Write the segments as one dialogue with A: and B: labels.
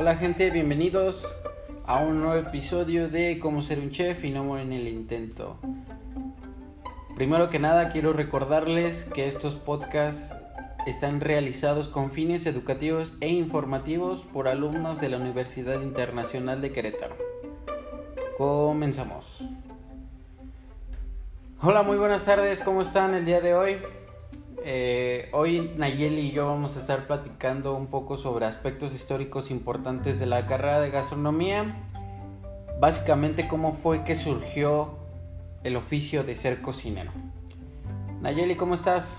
A: Hola gente, bienvenidos a un nuevo episodio de Cómo ser un chef y no morir en el intento. Primero que nada quiero recordarles que estos podcasts están realizados con fines educativos e informativos por alumnos de la Universidad Internacional de Querétaro. Comenzamos. Hola, muy buenas tardes, ¿cómo están el día de hoy? Eh, hoy Nayeli y yo vamos a estar platicando un poco sobre aspectos históricos importantes de la carrera de gastronomía. Básicamente cómo fue que surgió el oficio de ser cocinero. Nayeli, ¿cómo estás?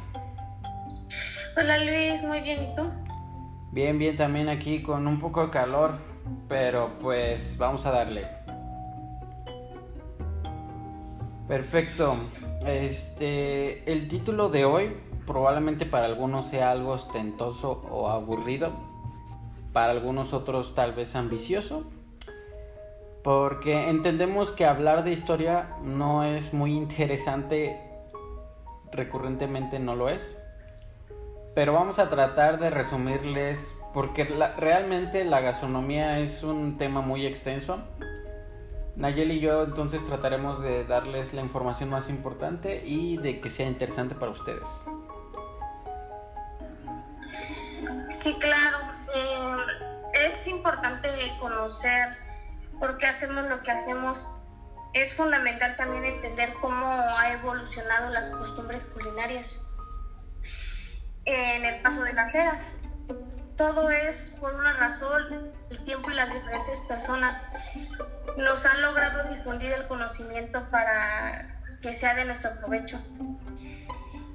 B: Hola Luis, muy bien, ¿y tú?
A: Bien, bien, también aquí con un poco de calor, pero pues vamos a darle. Perfecto. Este, el título de hoy probablemente para algunos sea algo ostentoso o aburrido, para algunos otros tal vez ambicioso, porque entendemos que hablar de historia no es muy interesante, recurrentemente no lo es, pero vamos a tratar de resumirles, porque realmente la gastronomía es un tema muy extenso. Nayeli y yo entonces trataremos de darles la información más importante y de que sea interesante para ustedes.
B: Sí, claro. Eh, es importante conocer por qué hacemos lo que hacemos. Es fundamental también entender cómo ha evolucionado las costumbres culinarias en el paso de las eras. Todo es por una razón, el tiempo y las diferentes personas nos han logrado difundir el conocimiento para que sea de nuestro provecho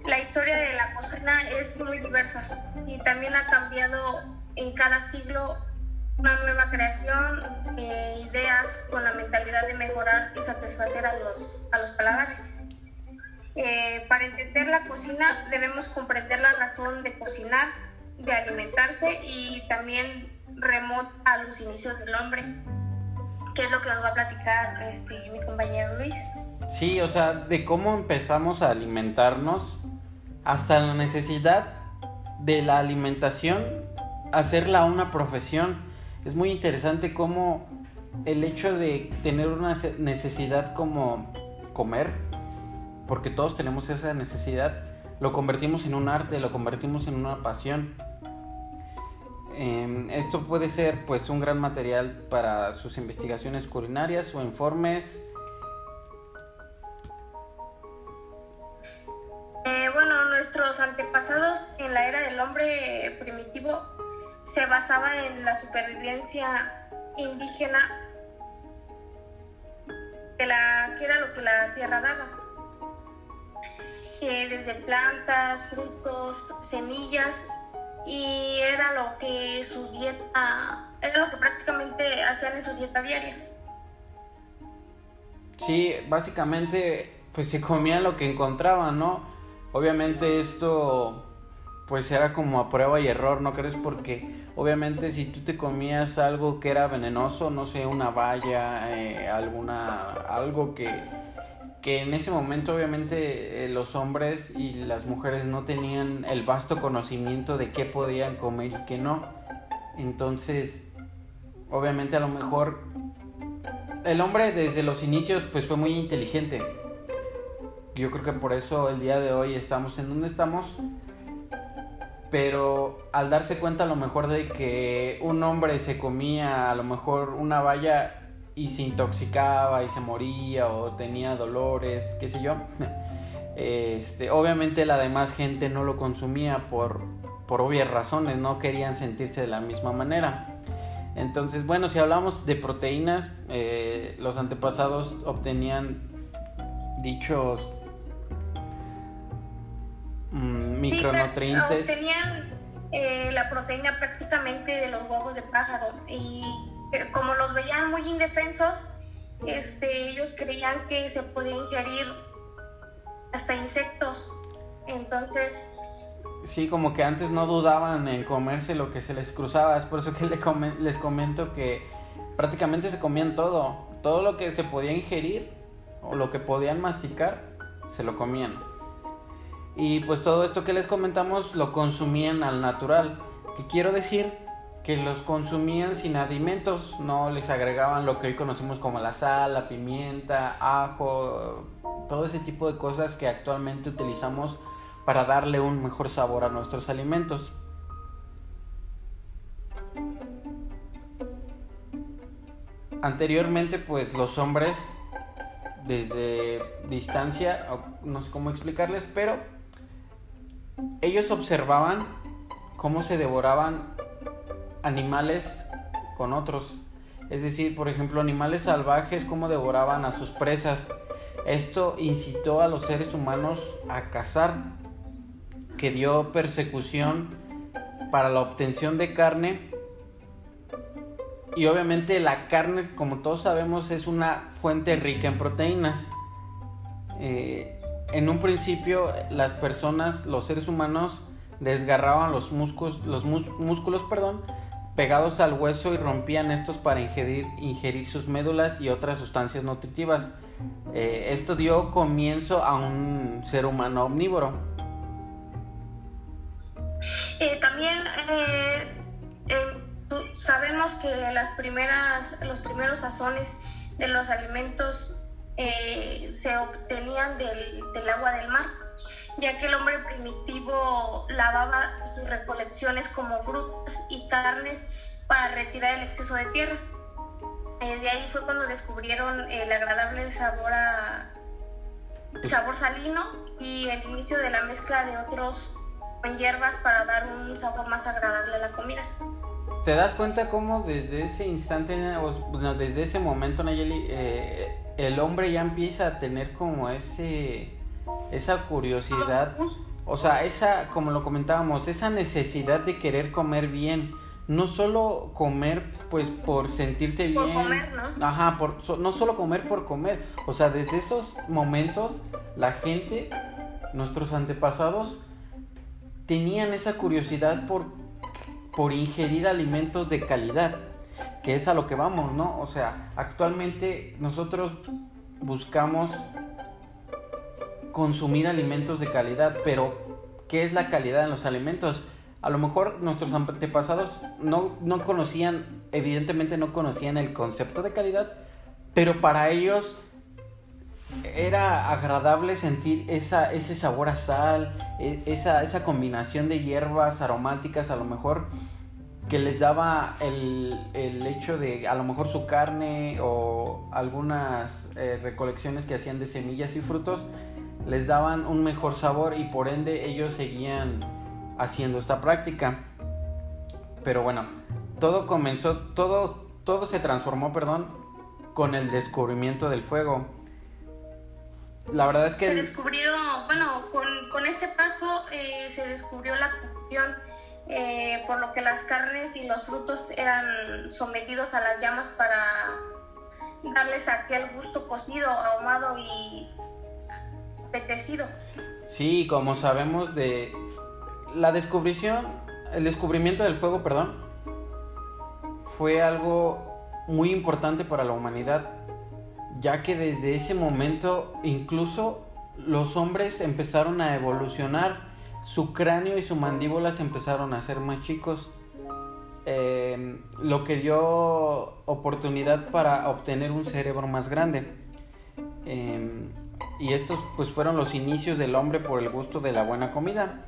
B: la historia de la cocina es muy diversa y también ha cambiado en cada siglo una nueva creación, eh, ideas con la mentalidad de mejorar y satisfacer a los, a los paladares. Eh, para entender la cocina debemos comprender la razón de cocinar, de alimentarse y también remota a los inicios del hombre, que es lo que nos va a platicar este, mi compañero Luis.
A: Sí, o sea, de cómo empezamos a alimentarnos hasta la necesidad de la alimentación, hacerla una profesión. Es muy interesante cómo el hecho de tener una necesidad como comer, porque todos tenemos esa necesidad, lo convertimos en un arte, lo convertimos en una pasión. Em, esto puede ser pues un gran material para sus investigaciones culinarias o informes
B: hombre primitivo se basaba en la supervivencia indígena de la, que era lo que la tierra daba. Eh, desde plantas, frutos, semillas, y era lo que su dieta, era lo que prácticamente hacían en su dieta diaria.
A: Sí, básicamente pues se comían lo que encontraban, ¿no? Obviamente esto pues era como a prueba y error, ¿no crees? Porque obviamente si tú te comías algo que era venenoso, no sé, una valla, eh, alguna, algo que, que en ese momento obviamente eh, los hombres y las mujeres no tenían el vasto conocimiento de qué podían comer y qué no. Entonces, obviamente a lo mejor el hombre desde los inicios pues fue muy inteligente yo creo que por eso el día de hoy estamos en donde estamos. Pero al darse cuenta a lo mejor de que un hombre se comía a lo mejor una valla y se intoxicaba y se moría o tenía dolores, qué sé yo. Este, obviamente la demás gente no lo consumía por, por obvias razones, no querían sentirse de la misma manera. Entonces, bueno, si hablamos de proteínas, eh, los antepasados obtenían dichos Mm, micronutrientes.
B: Tenían eh, la proteína prácticamente de los huevos de pájaro y eh, como los veían muy indefensos, este, ellos creían que se podía ingerir hasta insectos. Entonces...
A: Sí, como que antes no dudaban en comerse lo que se les cruzaba. Es por eso que les comento que prácticamente se comían todo. Todo lo que se podía ingerir o lo que podían masticar, se lo comían. Y pues todo esto que les comentamos lo consumían al natural. Que quiero decir que los consumían sin alimentos, no les agregaban lo que hoy conocemos como la sal, la pimienta, ajo, todo ese tipo de cosas que actualmente utilizamos para darle un mejor sabor a nuestros alimentos. Anteriormente, pues los hombres desde distancia, no sé cómo explicarles, pero ellos observaban cómo se devoraban animales con otros. Es decir, por ejemplo, animales salvajes, cómo devoraban a sus presas. Esto incitó a los seres humanos a cazar, que dio persecución para la obtención de carne. Y obviamente la carne, como todos sabemos, es una fuente rica en proteínas. Eh, en un principio las personas, los seres humanos, desgarraban los músculos, los músculos perdón, pegados al hueso y rompían estos para ingerir, sus médulas y otras sustancias nutritivas. Eh, esto dio comienzo a un ser humano omnívoro.
B: Eh, también eh, sabemos que las primeras, los primeros sazones de los alimentos se obtenían del, del agua del mar ya que el hombre primitivo lavaba sus recolecciones como frutas y carnes para retirar el exceso de tierra. Eh, de ahí fue cuando descubrieron el agradable sabor a sabor salino y el inicio de la mezcla de otros con hierbas para dar un sabor más agradable a la comida.
A: ¿Te das cuenta cómo desde ese instante, desde ese momento, Nayeli, eh, el hombre ya empieza a tener como ese esa curiosidad, o sea, esa, como lo comentábamos, esa necesidad de querer comer bien. No solo comer, pues, por sentirte bien.
B: Por comer, ¿no?
A: Ajá, por, no solo comer por comer. O sea, desde esos momentos, la gente, nuestros antepasados, tenían esa curiosidad por, por ingerir alimentos de calidad. Que es a lo que vamos, ¿no? O sea, actualmente nosotros buscamos consumir alimentos de calidad, pero ¿qué es la calidad en los alimentos? A lo mejor nuestros antepasados no, no conocían, evidentemente no conocían el concepto de calidad, pero para ellos era agradable sentir esa, ese sabor a sal, e, esa, esa combinación de hierbas aromáticas a lo mejor que les daba el, el, hecho de a lo mejor su carne o algunas eh, recolecciones que hacían de semillas y frutos les daban un mejor sabor y por ende ellos seguían haciendo esta práctica. Pero bueno, todo comenzó, todo, todo se transformó, perdón, con el descubrimiento del fuego. La verdad es que...
B: Se descubrieron, bueno, con, este paso eh, se descubrió la cocción, eh, por lo que las carnes y los frutos eran sometidos a las llamas para darles aquel gusto cocido, ahumado y apetecido.
A: Sí, como sabemos de la descubrición, el descubrimiento del fuego, perdón, fue algo muy importante para la humanidad, ya que desde ese momento incluso los hombres empezaron a evolucionar, su cráneo y su mandíbula se empezaron a hacer más chicos, eh, lo que dio oportunidad para obtener un cerebro más grande. Eh, y estos pues fueron los inicios del hombre por el gusto de la buena comida.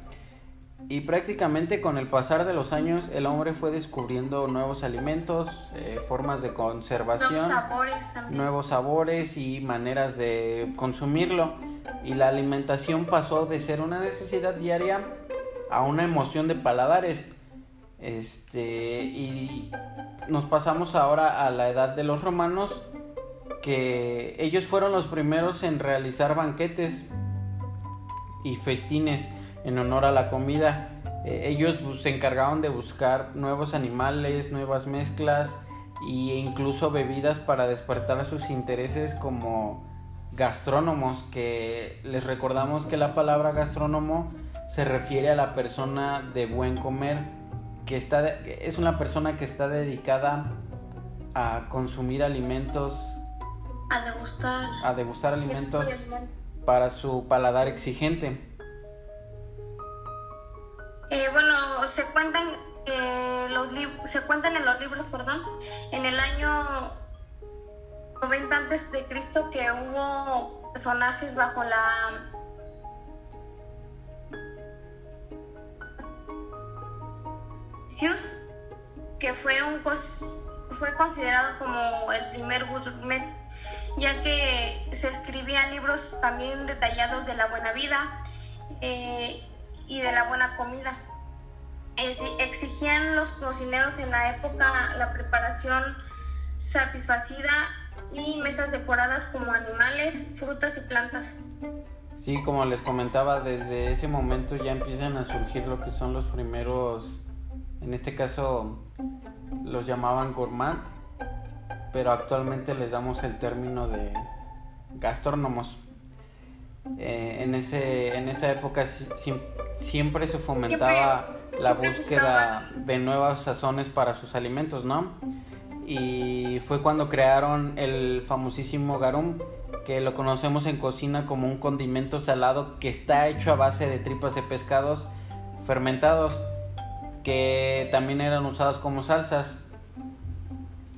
A: Y prácticamente con el pasar de los años el hombre fue descubriendo nuevos alimentos, eh, formas de conservación,
B: nuevos sabores,
A: nuevos sabores y maneras de consumirlo. Y la alimentación pasó de ser una necesidad diaria a una emoción de paladares. Este, y nos pasamos ahora a la edad de los romanos que ellos fueron los primeros en realizar banquetes y festines en honor a la comida. Eh, ellos se encargaban de buscar nuevos animales, nuevas mezclas e incluso bebidas para despertar sus intereses como gastrónomos, que les recordamos que la palabra gastrónomo se refiere a la persona de buen comer, que está, es una persona que está dedicada a consumir alimentos
B: a degustar.
A: A degustar alimentos para su paladar exigente.
B: Se cuentan eh, se cuentan en los libros, perdón, en el año 90 antes de Cristo que hubo personajes bajo la que fue un fue considerado como el primer gourmet ya que se escribían libros también detallados de la buena vida eh, y de la buena comida. Exigían los cocineros en la época la preparación satisfacida y mesas decoradas como animales, frutas y plantas.
A: Sí, como les comentaba, desde ese momento ya empiezan a surgir lo que son los primeros, en este caso los llamaban gourmand, pero actualmente les damos el término de gastrónomos. Eh, en, ese, en esa época siempre se fomentaba la búsqueda de nuevas sazones para sus alimentos, ¿no? Y fue cuando crearon el famosísimo garum, que lo conocemos en cocina como un condimento salado que está hecho a base de tripas de pescados fermentados, que también eran usados como salsas.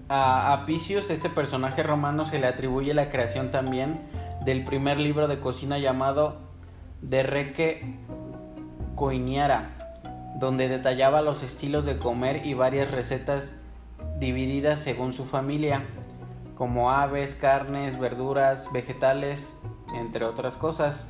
A: A Apicius, este personaje romano, se le atribuye la creación también del primer libro de cocina llamado De Reque Coiniara, donde detallaba los estilos de comer y varias recetas divididas según su familia, como aves, carnes, verduras, vegetales, entre otras cosas.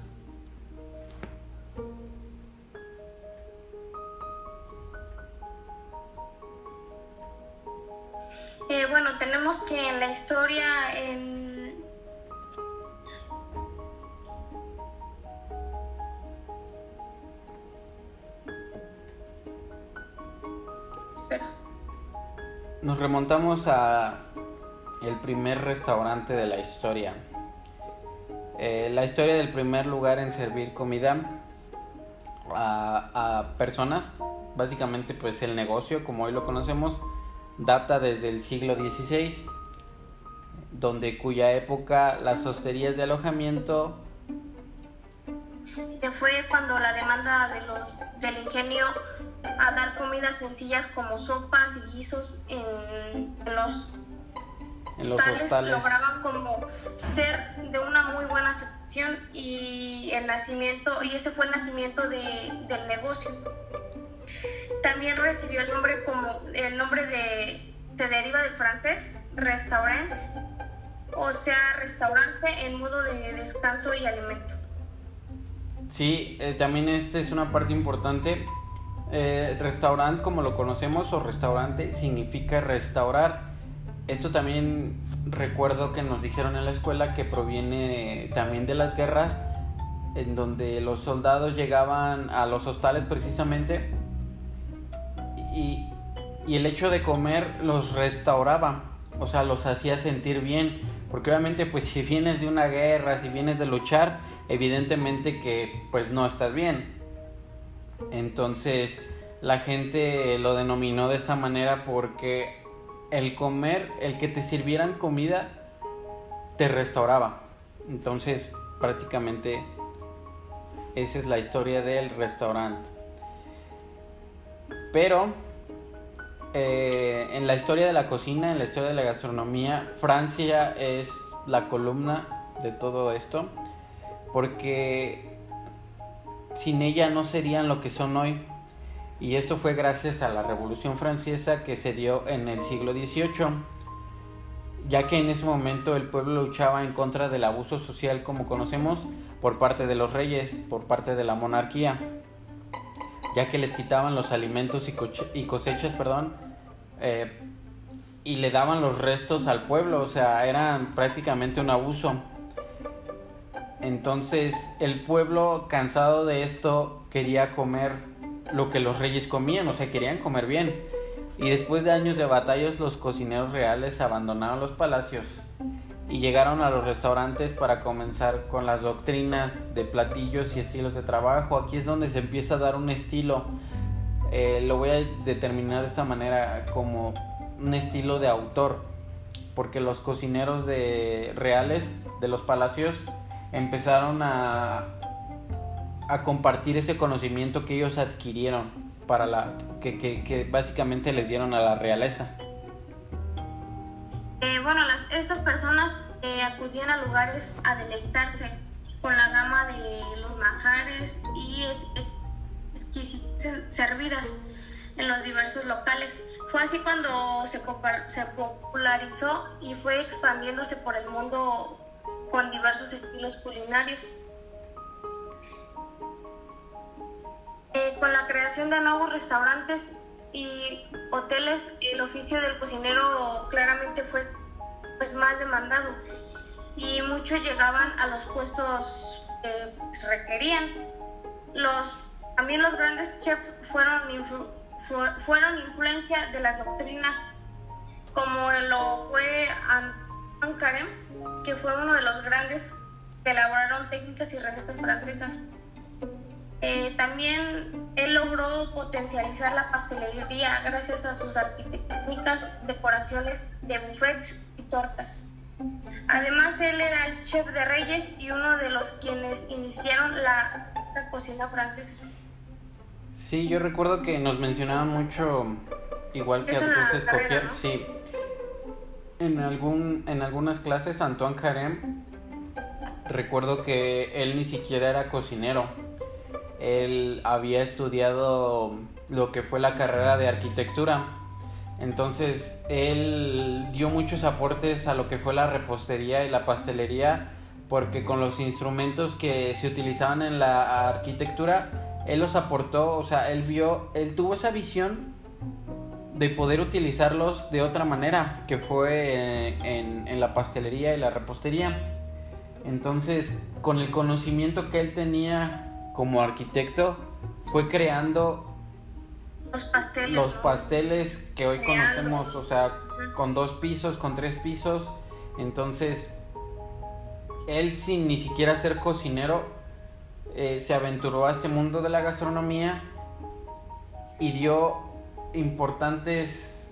A: Remontamos a el primer restaurante de la historia. Eh, la historia del primer lugar en servir comida a, personas, básicamente pues el negocio como hoy lo conocemos, data desde el siglo XVI, donde cuya época las hosterías de alojamiento
B: fue cuando la demanda de los, del ingenio a dar comidas sencillas como sopas y guisos en, los, en hostales, lograban como ser de una muy buena aceptación y el nacimiento y ese fue el nacimiento de, del negocio también recibió el nombre como el nombre de se deriva del francés restaurant, o sea, restaurante en modo de descanso y alimento.
A: Sí, eh, también esta es una parte importante. Eh, restaurante, como lo conocemos, o restaurante, significa restaurar. Esto también recuerdo que nos dijeron en la escuela que proviene también de las guerras, en donde los soldados llegaban a los hostales precisamente y, el hecho de comer los restauraba, o sea, los hacía sentir bien, porque obviamente pues si vienes de una guerra, si vienes de luchar, evidentemente que pues no estás bien. Entonces la gente lo denominó de esta manera porque el comer, el que te sirvieran comida, te restauraba. Entonces prácticamente esa es la historia del restaurante. Pero eh, en la historia de la cocina, en la historia de la gastronomía, Francia es la columna de todo esto, porque sin ella no serían lo que son hoy. Y esto fue gracias a la Revolución Francesa que se dio en el siglo XVIII, ya que en ese momento el pueblo luchaba en contra del abuso social como conocemos por parte de los reyes, por parte de la monarquía ya que les quitaban los alimentos y, cosechas, perdón, eh, y le daban los restos al pueblo, o sea, eran prácticamente un abuso. Entonces el pueblo, cansado de esto, quería comer lo que los reyes comían, o sea, querían comer bien. Y después de años de batallas, los cocineros reales abandonaron los palacios y llegaron a los restaurantes para comenzar con las doctrinas de platillos y estilos de trabajo. Aquí es donde se empieza a dar un estilo, eh, lo voy a determinar de esta manera como un estilo de autor, porque los cocineros de reales de los palacios empezaron a, a compartir ese conocimiento que ellos adquirieron para la que, que, básicamente les dieron a la realeza.
B: Eh, bueno, las, estas personas eh, acudían a lugares a deleitarse con la gama de los manjares y exquisitas servidas en los diversos locales. Fue así cuando se, se popularizó y fue expandiéndose por el mundo con diversos estilos culinarios. Eh, con la creación de nuevos restaurantes y hoteles, el oficio del cocinero claramente fue pues, más demandado y muchos llegaban a los puestos que se requerían. Los, también los grandes chefs fueron, fueron influencia de las doctrinas, como lo fue Carême, que fue uno de los grandes que elaboraron técnicas y recetas francesas. Eh, también él logró potencializar la pastelería gracias a sus arquitectónicas decoraciones de buffets y tortas. Además, él era el chef de reyes y uno de los quienes iniciaron la, cocina francesa.
A: Sí, yo recuerdo que nos mencionaban mucho, igual que Alphonse Escofier, sí. En, algún, en algunas clases, Antoine Carême, recuerdo que él ni siquiera era cocinero él había estudiado lo que fue la carrera de arquitectura. Entonces, él dio muchos aportes a lo que fue la repostería y la pastelería, porque con los instrumentos que se utilizaban en la arquitectura, él los aportó, o sea, él vio, él tuvo esa visión de poder utilizarlos de otra manera, que fue en, en la pastelería y la repostería. Entonces, con el conocimiento que él tenía como arquitecto fue creando
B: los pasteles,
A: los pasteles que hoy conocemos, o sea, con dos pisos, con tres pisos. Entonces, él sin ni siquiera ser cocinero, eh, se aventuró a este mundo de la gastronomía y dio importantes,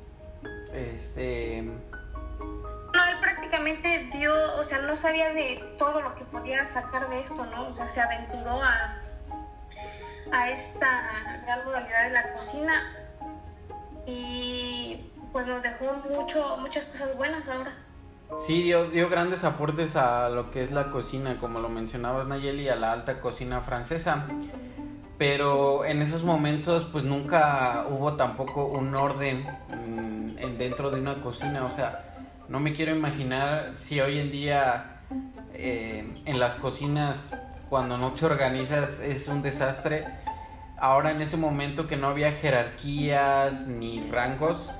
A: este...
B: No, él prácticamente dio, o sea, no sabía de todo lo que podía sacar de esto, ¿no? O sea, se aventuró a a esta gran modalidad de la cocina y pues nos dejó mucho, muchas cosas buenas ahora.
A: Sí, dio, dio grandes aportes a lo que es la cocina, como lo mencionabas Nayeli, a la alta cocina francesa. Pero en esos momentos pues nunca hubo tampoco un orden mm, en, dentro de una cocina. O sea, no me quiero imaginar si hoy en día eh, en las cocinas cuando no te organizas es un desastre. Ahora en ese momento que no había jerarquías ni rangos,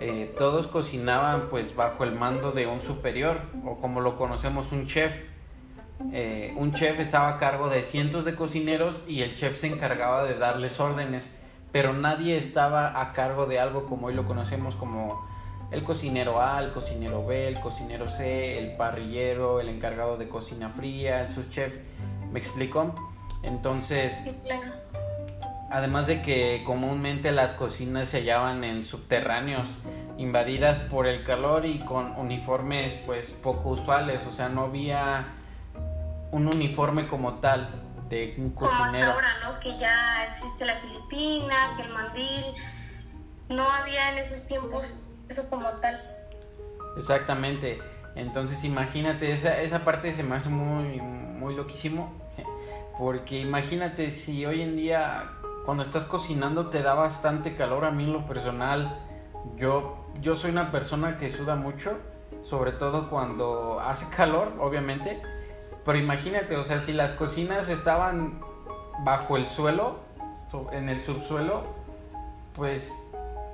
A: eh, todos cocinaban pues bajo el mando de un superior o como lo conocemos un chef. Eh, un chef estaba a cargo de cientos de cocineros y el chef se encargaba de darles órdenes, pero nadie estaba a cargo de algo como hoy lo conocemos como el cocinero A, el cocinero B, el cocinero C, el parrillero, el encargado de cocina fría, el subchef ¿Me explico? Entonces, además de que comúnmente las cocinas se hallaban en subterráneos, invadidas por el calor y con uniformes pues poco usuales, o sea, no había un uniforme como tal de un cocinero.
B: Como ahora, ¿no? Que ya existe la filipina, que el mandil, no había en esos tiempos eso como tal.
A: Exactamente. Entonces imagínate, esa, esa parte se me hace muy, muy loquísimo porque imagínate si hoy en día cuando estás cocinando te da bastante calor a mí en lo personal. Yo, yo soy una persona que suda mucho, sobre todo cuando hace calor, obviamente. Pero imagínate, o sea, si las cocinas estaban bajo el suelo, en el subsuelo, pues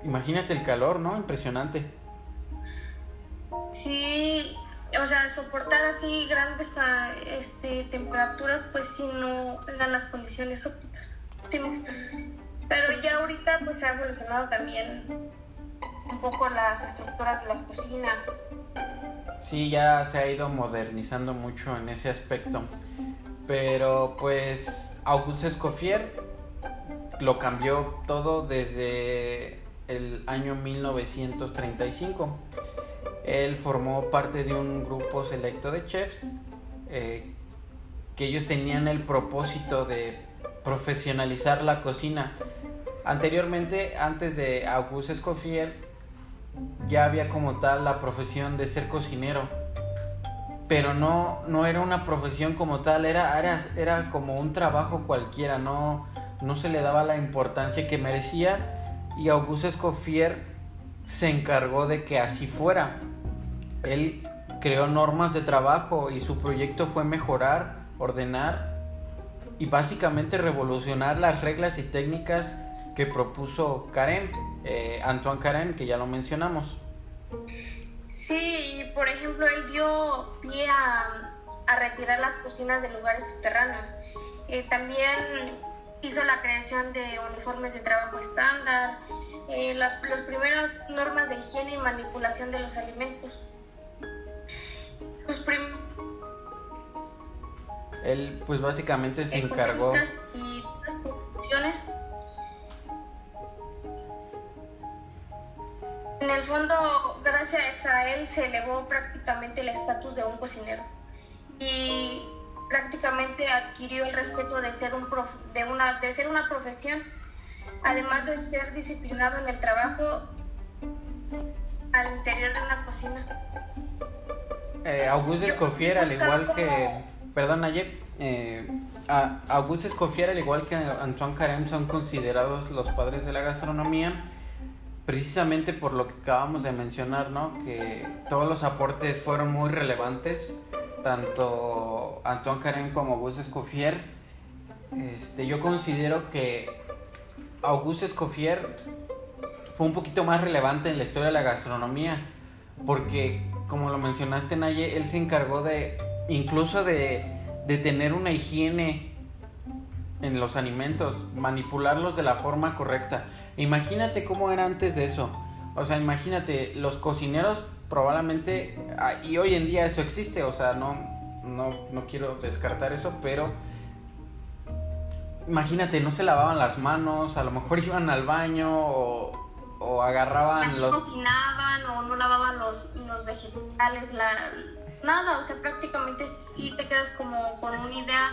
A: imagínate el calor, ¿no? Impresionante.
B: Sí, o sea, soportar así grandes este, temperaturas, pues si no eran las condiciones óptimas, Pero ya ahorita pues se ha evolucionado también un poco las estructuras de las cocinas.
A: Sí, ya se ha ido modernizando mucho en ese aspecto. Pero pues Auguste Escoffier lo cambió todo desde el año 1935 él formó parte de un grupo selecto de chefs eh, que ellos tenían el propósito de profesionalizar la cocina. Anteriormente, antes de Auguste Escoffier, ya había como tal la profesión de ser cocinero. Pero no, no era una profesión como tal, era, era, era como un trabajo cualquiera, no, no se le daba la importancia que merecía. Y Auguste Escoffier se encargó de que así fuera. Él creó normas de trabajo y su proyecto fue mejorar, ordenar y básicamente revolucionar las reglas y técnicas que propuso Karen, eh, Antoine Karen, que ya lo mencionamos.
B: Sí, por ejemplo, él dio pie a, a retirar las cocinas de lugares subterráneos. Eh, también hizo la creación de uniformes de trabajo estándar, eh, las los primeras normas de higiene y manipulación de los alimentos.
A: Él pues básicamente se encargó...
B: Y las En el fondo, gracias a él se elevó prácticamente el estatus de un cocinero y prácticamente adquirió el respeto de ser, un de, una, de ser una profesión, además de ser disciplinado en el trabajo al interior de una cocina.
A: Eh, Auguste Escoffier, al igual que... Perdón, Nayeb. Eh, Auguste Escoffier, al igual que Antoine Carême, son considerados los padres de la gastronomía precisamente por lo que acabamos de mencionar, ¿no? Que todos los aportes fueron muy relevantes, tanto Antoine Karen como Auguste Escoffier. Este, yo considero que Auguste Escoffier fue un poquito más relevante en la historia de la gastronomía, porque como lo mencionaste Naye, él se encargó de incluso de, de tener una higiene en los alimentos, manipularlos de la forma correcta. Imagínate cómo era antes de eso. O sea, imagínate, los cocineros probablemente, ah, y hoy en día eso existe, o sea, no, no, no quiero descartar eso, pero imagínate, no se lavaban las manos, a lo mejor iban al baño o, o agarraban
B: los... cocinaban o no lavaban los, los vegetales, la... nada, o sea, prácticamente sí te quedas como con una idea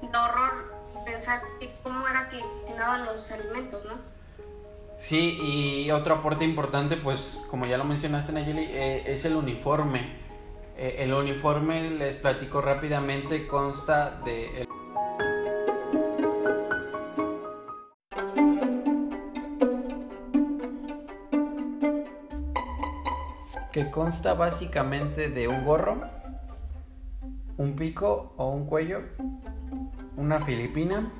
B: de horror pensar cómo era que cocinaban los alimentos, ¿no?
A: Sí, y otro aporte importante, pues como ya lo mencionaste Nayeli, eh, es el uniforme. Eh, el uniforme, les platico rápidamente, consta de... que consta básicamente de un gorro, un pico o un cuello, una filipina,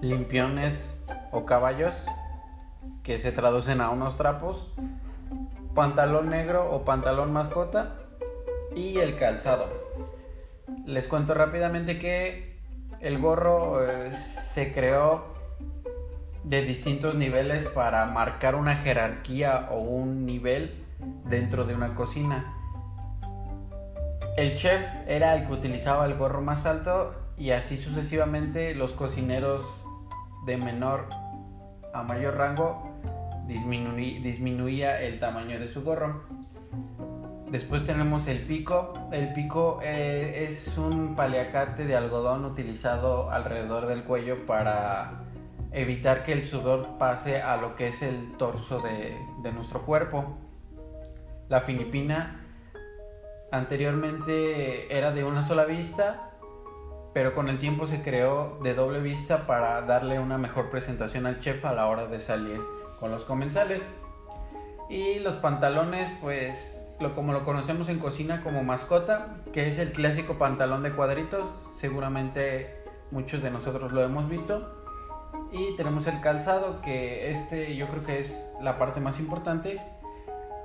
A: limpiones o caballos, que se traducen a unos trapos, pantalón negro o pantalón mascota y el calzado. Les cuento rápidamente que el gorro eh, se creó de distintos niveles para marcar una jerarquía o un nivel dentro de una cocina. El chef era el que utilizaba el gorro más alto y así sucesivamente los cocineros de menor a mayor rango disminuía el tamaño de su gorro. Después tenemos el pico. El pico eh, es un paliacate de algodón utilizado alrededor del cuello para evitar que el sudor pase a lo que es el torso de, de nuestro cuerpo. La filipina anteriormente era de una sola vista, pero con el tiempo se creó de doble vista para darle una mejor presentación al chef a la hora de salir con los comensales. Y los pantalones, pues, como lo conocemos en cocina como mascota, que es el clásico pantalón de cuadritos, seguramente muchos de nosotros lo hemos visto. Y tenemos el calzado, que este yo creo que es la parte más importante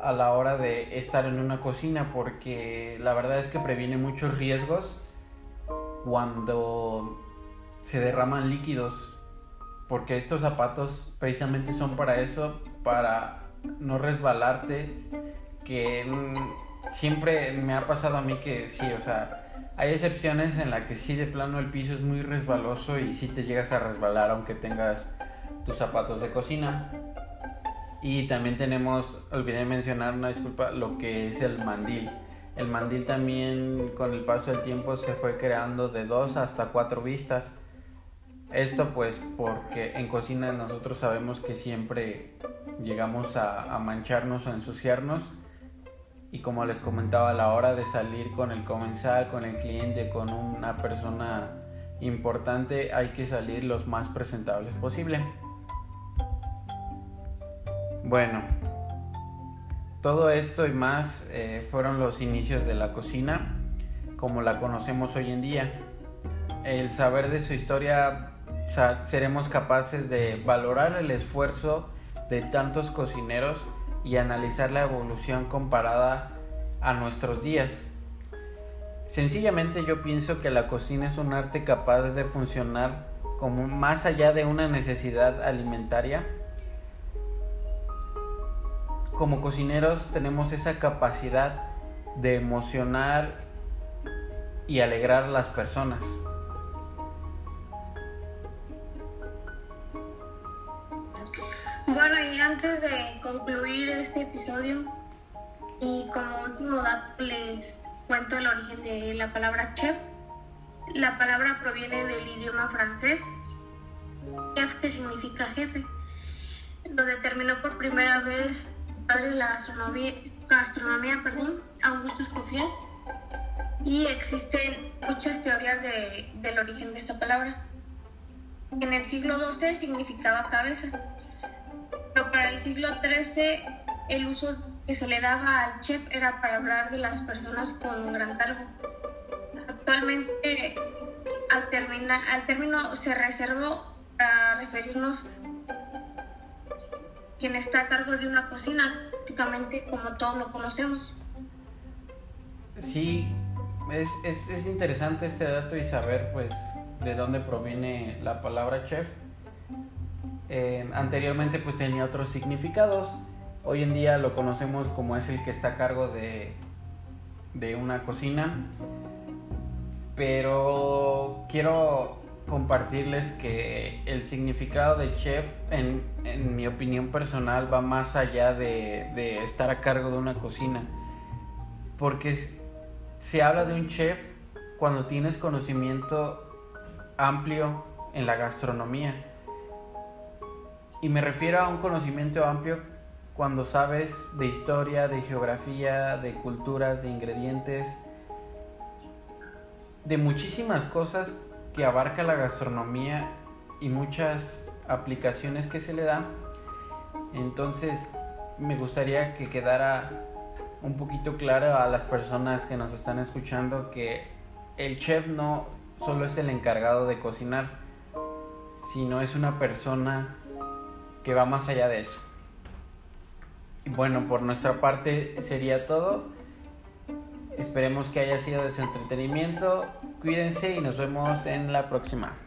A: a la hora de estar en una cocina, porque la verdad es que previene muchos riesgos cuando se derraman líquidos porque estos zapatos precisamente son para eso, para no resbalarte, que siempre me ha pasado a mí que sí, o sea, hay excepciones en las que sí de plano el piso es muy resbaloso y sí te llegas a resbalar aunque tengas tus zapatos de cocina. Y también tenemos, olvidé mencionar una disculpa, lo que es el mandil. El mandil también con el paso del tiempo se fue creando de dos hasta cuatro vistas Esto pues porque en cocina nosotros sabemos que siempre llegamos a, mancharnos o ensuciarnos y como les comentaba a la hora de salir con el comensal, con el cliente, con una persona importante hay que salir los más presentables posible. Bueno, todo esto y más eh, fueron los inicios de la cocina como la conocemos hoy en día. El saber de su historia seremos capaces de valorar el esfuerzo de tantos cocineros y analizar la evolución comparada a nuestros días. Sencillamente yo pienso que la cocina es un arte capaz de funcionar como más allá de una necesidad alimentaria. Como cocineros tenemos esa capacidad de emocionar y alegrar a las personas.
B: Bueno, y antes de concluir este episodio, y como último dato les cuento el origen de la palabra chef. La palabra proviene del idioma francés, chef que significa jefe. Lo determinó por primera vez de la gastronomía, gastronomía perdón, Augusto Escoffier, y existen muchas teorías de, del origen de esta palabra. En el siglo XII significaba cabeza, pero para el siglo XIII el uso que se le daba al chef era para hablar de las personas con un gran cargo. Actualmente al, termina, al término se reservó para referirnos quien está a cargo de una cocina, prácticamente como todos lo conocemos.
A: Sí, es, es, es, interesante este dato y saber pues de dónde proviene la palabra chef. Eh, anteriormente pues tenía otros significados. Hoy en día lo conocemos como es el que está a cargo de, de una cocina. Pero quiero compartirles que el significado de chef, en, en mi opinión personal, va más allá de, de estar a cargo de una cocina. Porque se habla de un chef cuando tienes conocimiento amplio en la gastronomía. Y me refiero a un conocimiento amplio cuando sabes de historia, de geografía, de culturas, de ingredientes, de muchísimas cosas que abarca la gastronomía y muchas aplicaciones que se le da. Entonces me gustaría que quedara un poquito claro a las personas que nos están escuchando que el chef no solo es el encargado de cocinar, sino es una persona que va más allá de eso. Bueno, por nuestra parte sería todo. Esperemos que haya sido de entretenimiento. Cuídense y nos vemos en la próxima.